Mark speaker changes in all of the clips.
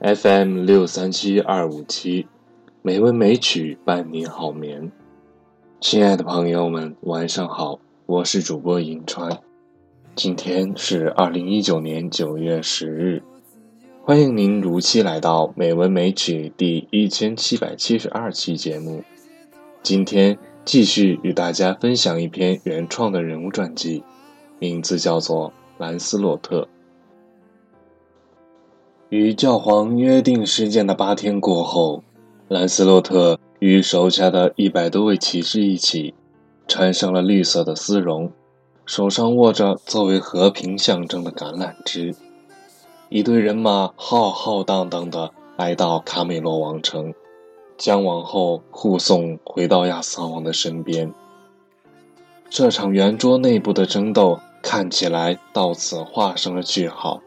Speaker 1: FM 六三七二五七，美文美曲伴你好眠。亲爱的朋友们，晚上好，我是主播银川。今天是二零一九年九月十日，欢迎您如期来到美文美曲第一千七百七十二期节目。今天继续与大家分享一篇原创的人物传记，名字叫做《兰斯洛特》。与教皇约定时间的八天过后，兰斯洛特与手下的一百多位骑士一起，穿上了绿色的丝绒，手上握着作为和平象征的橄榄枝，一队人马浩浩荡荡地来到卡美罗王城，将王后护送回到亚瑟王的身边。这场圆桌内部的争斗看起来到此画上了句号。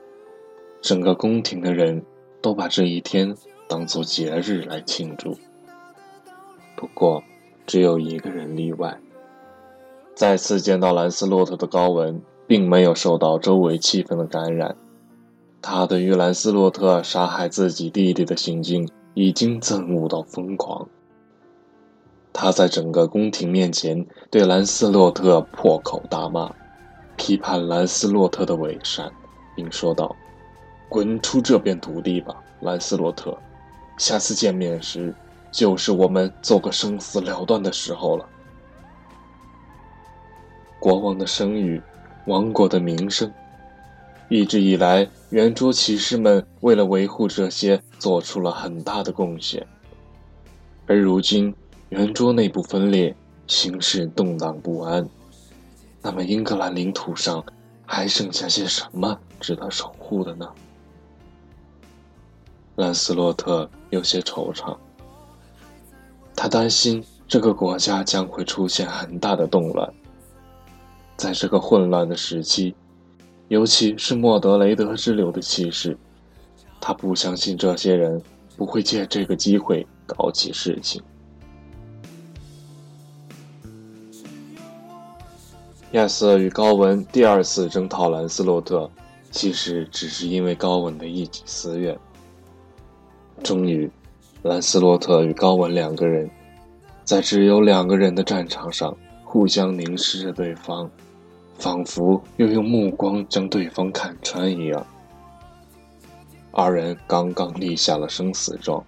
Speaker 1: 整个宫廷的人都把这一天当作节日来庆祝。不过，只有一个人例外。再次见到兰斯洛特的高文，并没有受到周围气氛的感染。他对于兰斯洛特杀害自己弟弟的行径已经憎恶到疯狂。他在整个宫廷面前对兰斯洛特破口大骂，批判兰斯洛特的伪善，并说道。滚出这片土地吧，兰斯洛特！下次见面时，就是我们做个生死了断的时候了。国王的声誉，王国的名声，一直以来，圆桌骑士们为了维护这些做出了很大的贡献。而如今，圆桌内部分裂，形势动荡不安，那么英格兰领土上还剩下些什么值得守护的呢？兰斯洛特有些惆怅，他担心这个国家将会出现很大的动乱。在这个混乱的时期，尤其是莫德雷德之流的气势，他不相信这些人不会借这个机会搞起事情。亚瑟与高文第二次征讨兰斯洛特，其实只是因为高文的一己私怨。终于，兰斯洛特与高文两个人，在只有两个人的战场上互相凝视着对方，仿佛又用目光将对方看穿一样。二人刚刚立下了生死状，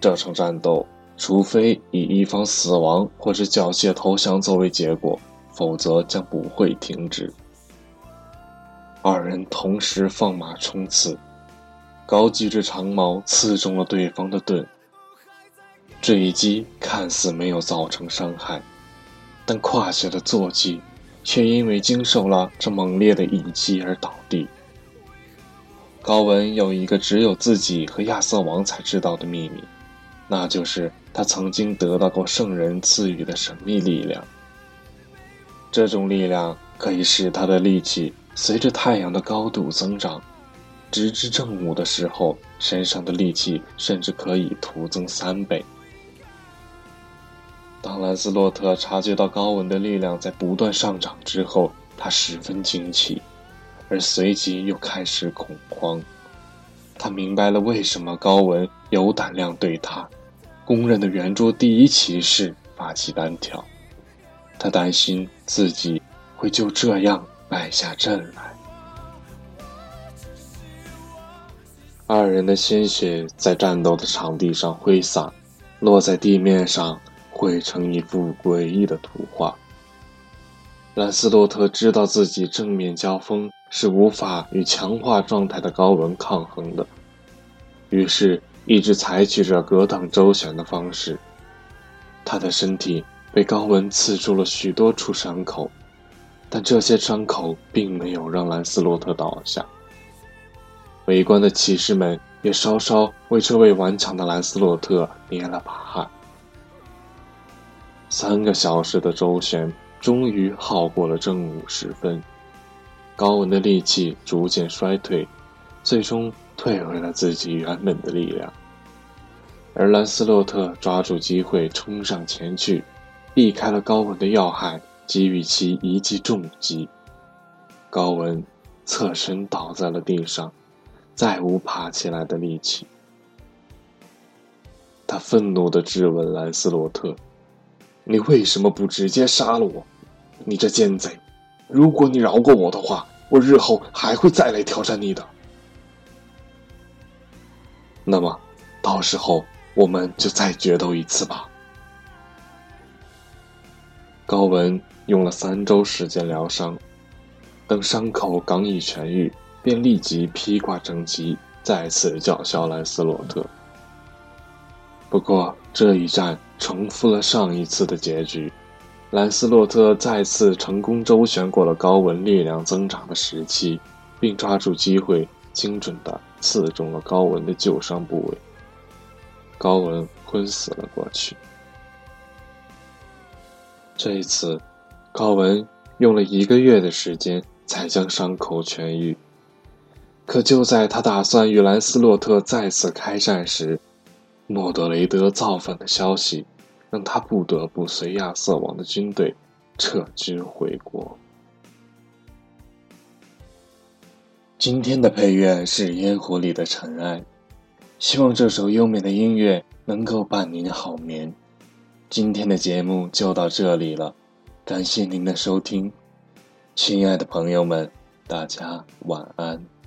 Speaker 1: 这场战斗，除非以一方死亡或者缴械投降作为结果，否则将不会停止。二人同时放马冲刺。高举着长矛，刺中了对方的盾。这一击看似没有造成伤害，但胯下的坐骑却因为经受了这猛烈的一击而倒地。高文有一个只有自己和亚瑟王才知道的秘密，那就是他曾经得到过圣人赐予的神秘力量。这种力量可以使他的力气随着太阳的高度增长。直至正午的时候，身上的力气甚至可以徒增三倍。当兰斯洛特察觉到高文的力量在不断上涨之后，他十分惊奇，而随即又开始恐慌。他明白了为什么高文有胆量对他，公认的圆桌第一骑士发起单挑。他担心自己会就这样败下阵来。二人的鲜血在战斗的场地上挥洒，落在地面上，绘成一幅诡异的图画。兰斯洛特知道自己正面交锋是无法与强化状态的高文抗衡的，于是一直采取着格挡周旋的方式。他的身体被高文刺出了许多处伤口，但这些伤口并没有让兰斯洛特倒下。围观的骑士们也稍稍为这位顽强的兰斯洛特捏了把汗。三个小时的周旋终于耗过了正午时分，高文的力气逐渐衰退，最终退回了自己原本的力量。而兰斯洛特抓住机会冲上前去，避开了高文的要害，给予其一记重击。高文侧身倒在了地上。再无爬起来的力气。他愤怒地质问兰斯洛特：“你为什么不直接杀了我？你这奸贼！如果你饶过我的话，我日后还会再来挑战你的。那么，到时候我们就再决斗一次吧。”高文用了三周时间疗伤，等伤口刚一痊愈，便立即披挂整齐，再次叫嚣兰斯洛特。不过这一战重复了上一次的结局，兰斯洛特再次成功周旋过了高文力量增长的时期，并抓住机会，精准地刺中了高文的旧伤部位。高文昏死了过去。这一次，高文用了一个月的时间才将伤口痊愈。可就在他打算与兰斯洛特再次开战时，莫德雷德造反的消息让他不得不随亚瑟王的军队撤军回国。今天的配乐是《烟火里的尘埃》，希望这首优美的音乐能够伴您好眠。今天的节目就到这里了，感谢您的收听，亲爱的朋友们，大家晚安。